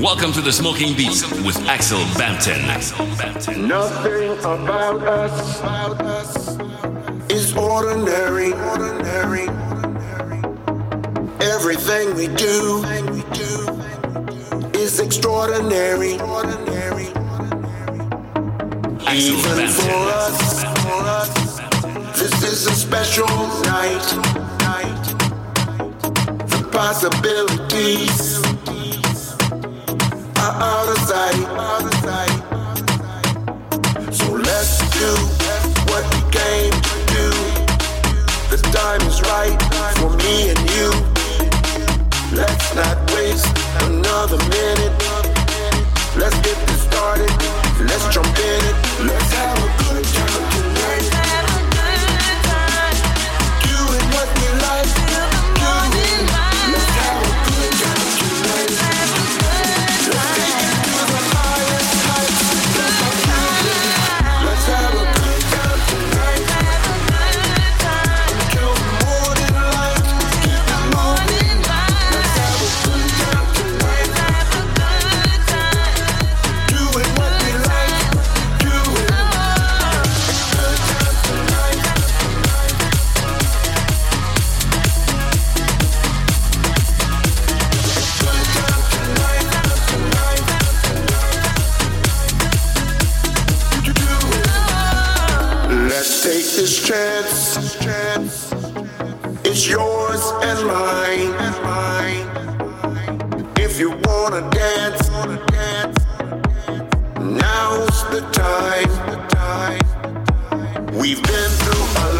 Welcome to the Smoking Beats with Axel Bampton. Nothing about us is ordinary. Everything we do is extraordinary. Even for us, this is a special night. The possibilities so let's do what we came to do. The time is right for me and you. Let's not waste another minute. Let's get this started. Let's jump in. wanna. Now's the time. We've been through a lot.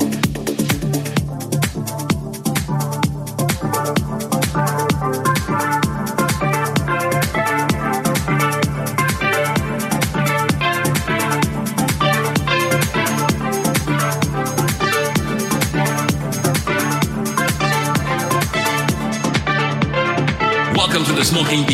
Smoking Beats